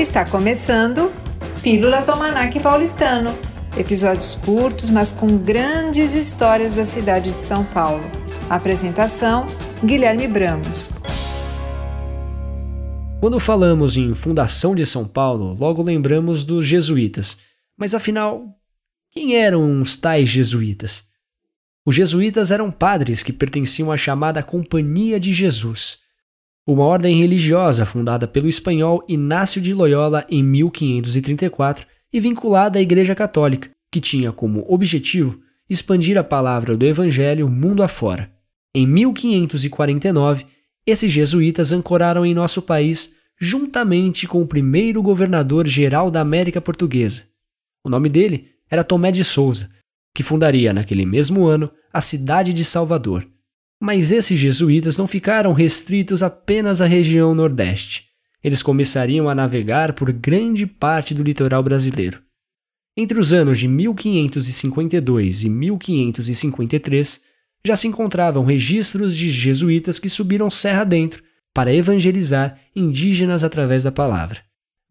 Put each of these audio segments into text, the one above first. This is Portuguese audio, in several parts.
Está começando Pílulas do Almanac Paulistano. Episódios curtos, mas com grandes histórias da cidade de São Paulo. Apresentação: Guilherme Bramos. Quando falamos em fundação de São Paulo, logo lembramos dos jesuítas. Mas afinal, quem eram os tais jesuítas? Os jesuítas eram padres que pertenciam à chamada Companhia de Jesus uma ordem religiosa fundada pelo espanhol Inácio de Loyola em 1534 e vinculada à Igreja Católica, que tinha como objetivo expandir a palavra do Evangelho mundo afora. Em 1549, esses jesuítas ancoraram em nosso país juntamente com o primeiro governador-geral da América Portuguesa. O nome dele era Tomé de Souza, que fundaria naquele mesmo ano a cidade de Salvador. Mas esses jesuítas não ficaram restritos apenas à região Nordeste. Eles começariam a navegar por grande parte do litoral brasileiro. Entre os anos de 1552 e 1553, já se encontravam registros de jesuítas que subiram serra dentro para evangelizar indígenas através da palavra.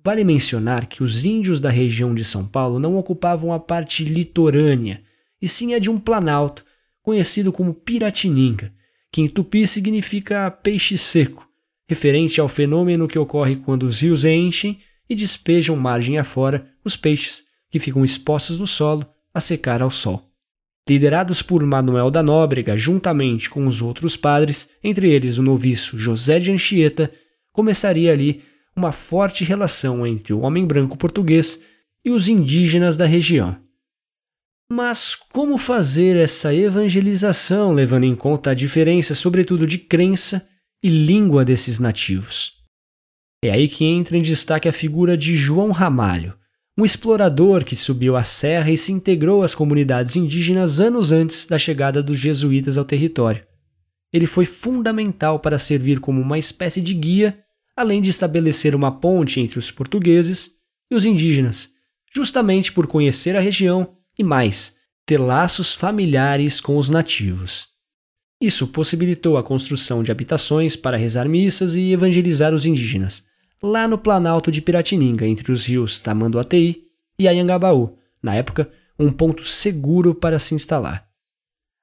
Vale mencionar que os índios da região de São Paulo não ocupavam a parte litorânea, e sim a de um planalto, conhecido como Piratininga, que em tupi significa peixe seco, referente ao fenômeno que ocorre quando os rios enchem e despejam margem afora os peixes, que ficam expostos no solo a secar ao sol. Liderados por Manuel da Nóbrega, juntamente com os outros padres, entre eles o noviço José de Anchieta, começaria ali uma forte relação entre o homem branco português e os indígenas da região. Mas como fazer essa evangelização levando em conta a diferença, sobretudo de crença e língua desses nativos? É aí que entra em destaque a figura de João Ramalho, um explorador que subiu a serra e se integrou às comunidades indígenas anos antes da chegada dos jesuítas ao território. Ele foi fundamental para servir como uma espécie de guia, além de estabelecer uma ponte entre os portugueses e os indígenas, justamente por conhecer a região e mais, ter laços familiares com os nativos. Isso possibilitou a construção de habitações para rezar missas e evangelizar os indígenas, lá no planalto de Piratininga, entre os rios Tamanduateí e Ayangabaú, na época um ponto seguro para se instalar.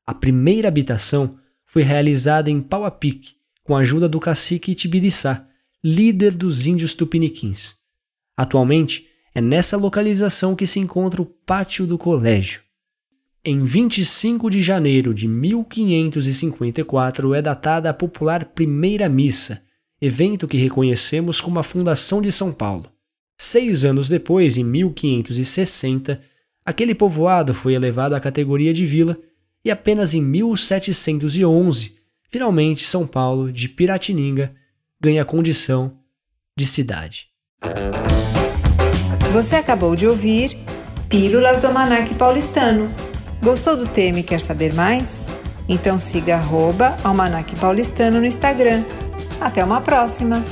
A primeira habitação foi realizada em Pau a Pique, com a ajuda do cacique Tibiriçá, líder dos índios tupiniquins. Atualmente, é nessa localização que se encontra o pátio do colégio. Em 25 de janeiro de 1554 é datada a popular Primeira Missa, evento que reconhecemos como a fundação de São Paulo. Seis anos depois, em 1560, aquele povoado foi elevado à categoria de vila e apenas em 1711, finalmente São Paulo, de Piratininga, ganha a condição de cidade. Você acabou de ouvir Pílulas do Almanac Paulistano. Gostou do tema e quer saber mais? Então siga arroba Almanac Paulistano no Instagram. Até uma próxima!